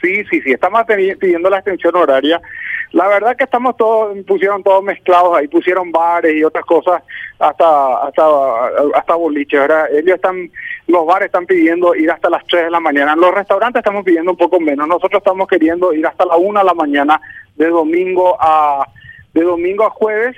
Sí, sí, sí, estamos pidiendo la extensión horaria. La verdad que estamos todos, pusieron todos mezclados ahí, pusieron bares y otras cosas, hasta hasta hasta boliches, ¿verdad? Ellos están, los bares están pidiendo ir hasta las 3 de la mañana, los restaurantes estamos pidiendo un poco menos, nosotros estamos queriendo ir hasta la 1 de la mañana de domingo a de domingo a jueves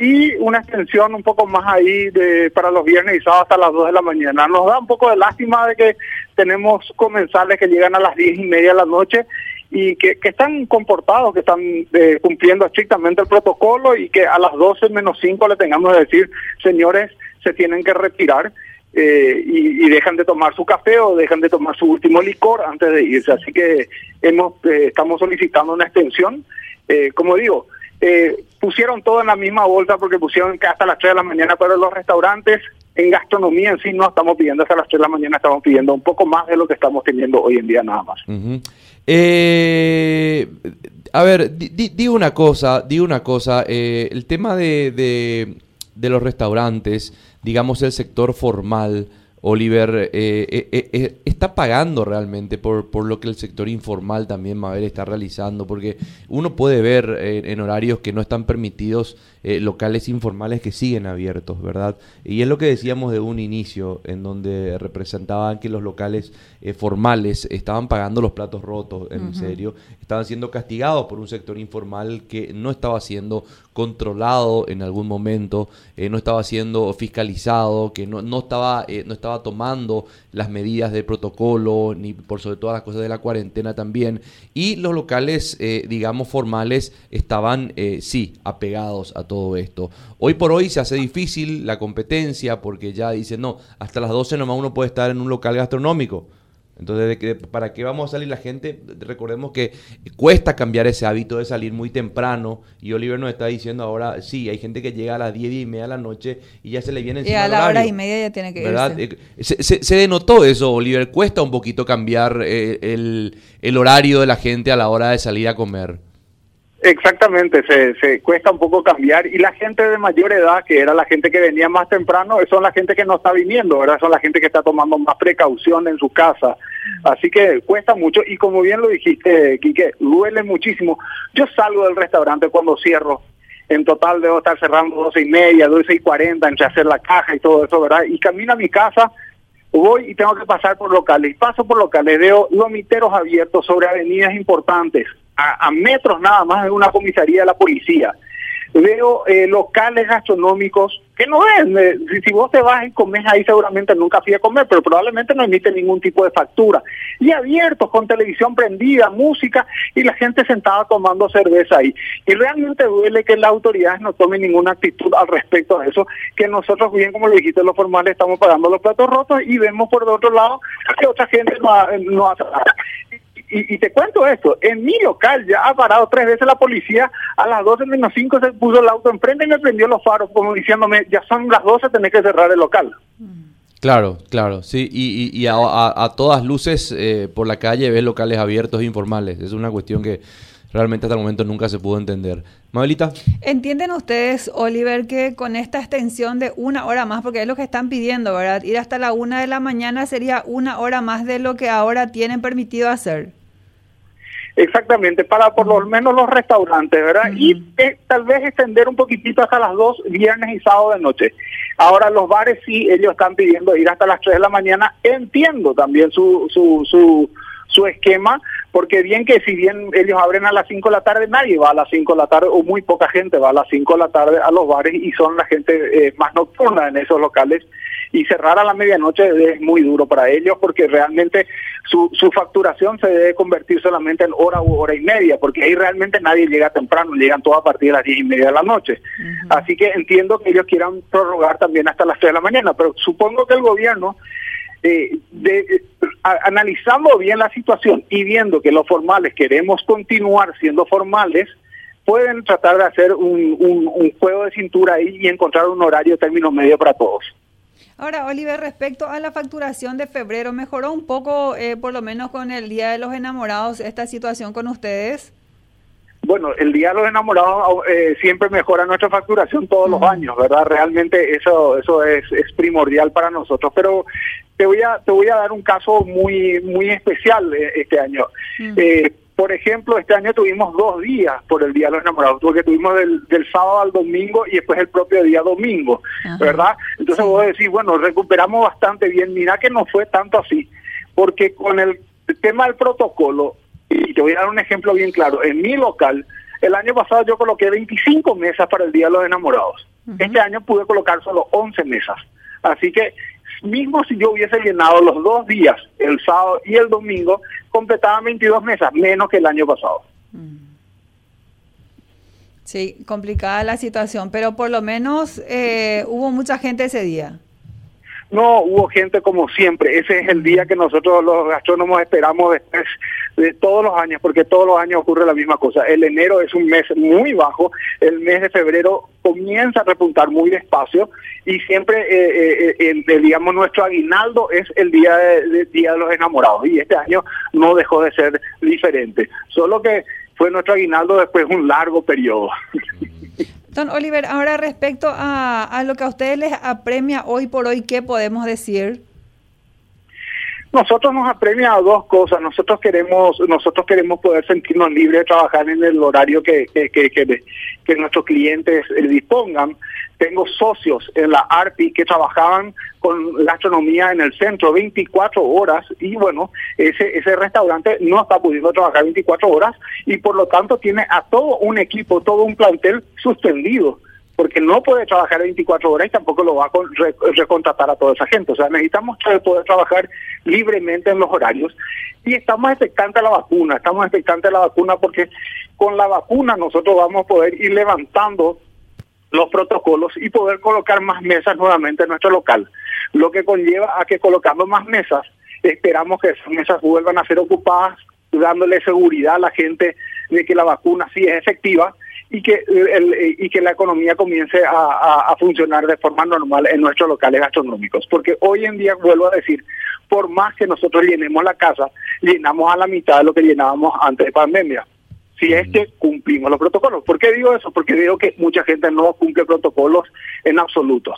y una extensión un poco más ahí de para los viernes y sábados hasta las 2 de la mañana. Nos da un poco de lástima de que tenemos comensales que llegan a las 10 y media de la noche y que, están comportados, que están eh, cumpliendo estrictamente el protocolo y que a las 12 menos 5 le tengamos que decir, señores, se tienen que retirar. Eh, y, dejan de tomar su café o dejan de tomar su último licor antes de irse. Así que hemos eh, estamos solicitando una extensión. como digo, eh, pusieron todo en la misma bolsa porque pusieron que hasta las 3 de la mañana, pero los restaurantes en gastronomía en sí no estamos pidiendo hasta las 3 de la mañana, estamos pidiendo un poco más de lo que estamos teniendo hoy en día nada más. eh, a ver, digo una cosa, digo una cosa, eh, el tema de, de los restaurantes, digamos el sector formal, Oliver, eh, eh, eh, está pagando realmente por, por, lo que el sector informal también, Mabel, está realizando, porque uno puede ver en horarios que no están permitidos locales informales que siguen abiertos, ¿verdad? Y es lo que decíamos de un inicio, en donde representaban que los locales formales estaban pagando los platos rotos, en serio, estaban siendo castigados por un sector informal que no estaba siendo controlado en algún momento, no estaba siendo fiscalizado, que no, no estaba, no estaba tomando las medidas de protocolo, ni por sobre todas las cosas de la cuarentena también. Y los locales, eh, digamos, formales estaban, eh, sí, apegados a todo esto. Hoy por hoy se hace difícil la competencia porque ya dicen, no, hasta las 12 nomás uno puede estar en un local gastronómico. Entonces, ¿para qué vamos a salir la gente? Recordemos que cuesta cambiar ese hábito de salir muy temprano. Y Oliver nos está diciendo ahora, sí, hay gente que llega a las 10 y media de la noche y ya se le viene encima Y a la hora y media ya tiene que ¿verdad? Eh, se, denotó eso, Oliver. Cuesta un poquito cambiar eh, el, el horario de la gente a la hora de salir a comer. Exactamente, se, se cuesta un poco cambiar y la gente de mayor edad, que era la gente que venía más temprano, son la gente que no está viniendo, ¿verdad? Son la gente que está tomando más precaución en su casa. Así que cuesta mucho y como bien lo dijiste, Quique, duele muchísimo. Yo salgo del restaurante cuando cierro, en total debo estar cerrando doce y media, doce y cuarenta, entre hacer la caja y todo eso, ¿verdad? Y camino a mi casa, voy y tengo que pasar por locales. Paso por locales, veo lomiteros abiertos sobre avenidas importantes a, metros nada más de una comisaría de la policía. Veo eh, locales gastronómicos que no ven. si, vos te vas y comes ahí seguramente nunca fui a comer, pero probablemente no emite ningún tipo de factura. Y abiertos con televisión prendida, música y la gente sentada tomando cerveza ahí. Y realmente duele que las autoridades no tomen ninguna actitud al respecto de eso, que nosotros bien como lo dijiste, los formales estamos pagando los platos rotos y vemos por el otro lado que otra gente no, no hace nada y, te cuento esto, en mi local ya ha parado tres veces la policía, a las 12 menos 5 se puso el auto enfrente y me prendió los faros, como diciéndome, ya son las 12, tenés que cerrar el local. Claro, claro, sí, y, y, a, todas luces eh, por la calle ves locales abiertos e informales, es una cuestión que realmente hasta el momento nunca se pudo entender. Mabelita. ¿Entienden ustedes, Oliver, que con esta extensión de una hora más, porque es lo que están pidiendo, ¿verdad? Ir hasta la una de la mañana sería una hora más de lo que ahora tienen permitido hacer. Exactamente, para por lo menos los restaurantes, ¿verdad? Y eh, tal vez extender un poquitito hasta las dos, viernes y sábado de noche. Ahora los bares sí, ellos están pidiendo ir hasta las 3 de la mañana. Entiendo también su, su, su, su esquema, porque bien que si bien ellos abren a las 5 de la tarde, nadie va a las 5 de la tarde, o muy poca gente va a las 5 de la tarde a los bares y son la gente eh, más nocturna en esos locales y cerrar a la medianoche es muy duro para ellos porque realmente su, su facturación se debe convertir solamente en hora u hora y media, porque ahí realmente nadie llega temprano, llegan todos a partir de las diez y media de la noche. Así que entiendo que ellos quieran prorrogar también hasta las tres de la mañana, pero supongo que el gobierno eh, de, analizando bien la situación y viendo que los formales queremos continuar siendo formales, pueden tratar de hacer un, un, un juego de cintura ahí y encontrar un horario término medio para todos. Ahora, Oliver, respecto a la facturación de febrero, ¿mejoró un poco, eh, por lo menos con el Día de los Enamorados, esta situación con ustedes? Bueno, el Día de los Enamorados eh, siempre mejora nuestra facturación todos los años, ¿verdad? Realmente eso eso es, es primordial para nosotros, pero te voy a te voy a dar un caso muy muy especial eh, este año. Mm. Eh, por ejemplo, este año tuvimos dos días por el Día de los Enamorados, porque tuvimos del, del sábado al domingo y después el propio día domingo, ¿verdad? Entonces vos decís, bueno, recuperamos bastante bien. Mira que no fue tanto así, porque con el tema del protocolo, y te voy a dar un ejemplo bien claro, en mi local, el año pasado yo coloqué 25 mesas para el Día de los Enamorados. Este año pude colocar solo 11 mesas. Así que mismo si yo hubiese llenado los dos días, el sábado y el domingo, completaban 22 mesas, menos que el año pasado. Mm. Sí, complicada la situación, pero por lo menos eh, hubo mucha gente ese día. No, hubo gente como siempre. Ese es el día que nosotros los gastrónomos esperamos después de todos los años, porque todos los años ocurre la misma cosa. El enero es un mes muy bajo, el mes de febrero comienza a repuntar muy despacio y siempre, eh, eh, eh digamos, nuestro aguinaldo es el día de, día de los enamorados y este año no dejó de ser diferente. Solo que fue nuestro aguinaldo después de un largo periodo. Don Oliver, ahora respecto a, a lo que a ustedes les apremia hoy por hoy, ¿qué podemos decir? Nosotros nos apremia a dos cosas. Nosotros queremos, nosotros queremos poder sentirnos libres de trabajar en el horario que, que, que, nuestros clientes eh, dispongan. Tengo socios en la ARPI que trabajaban con la astronomía en el centro 24 horas y bueno, ese, ese restaurante no está pudiendo trabajar 24 horas y por lo tanto tiene a todo un equipo, todo un plantel suspendido porque no puede trabajar 24 horas y tampoco lo va a recontratar a toda esa gente. O sea, necesitamos poder trabajar libremente en los horarios. Y estamos expectantes a la vacuna, estamos expectantes a la vacuna porque con la vacuna nosotros vamos a poder ir levantando los protocolos y poder colocar más mesas nuevamente en nuestro local, lo que conlleva a que colocando más mesas esperamos que esas mesas vuelvan a ser ocupadas, dándole seguridad a la gente de que la vacuna sí es efectiva y que, el, y que la economía comience a, funcionar de forma normal en nuestros locales gastronómicos. Porque hoy en día, vuelvo a decir, por más que nosotros llenemos la casa, llenamos a la mitad de lo que llenábamos antes de pandemia. Si es que cumplimos los protocolos. ¿Por qué digo eso? Porque digo que mucha gente no cumple protocolos en absoluto.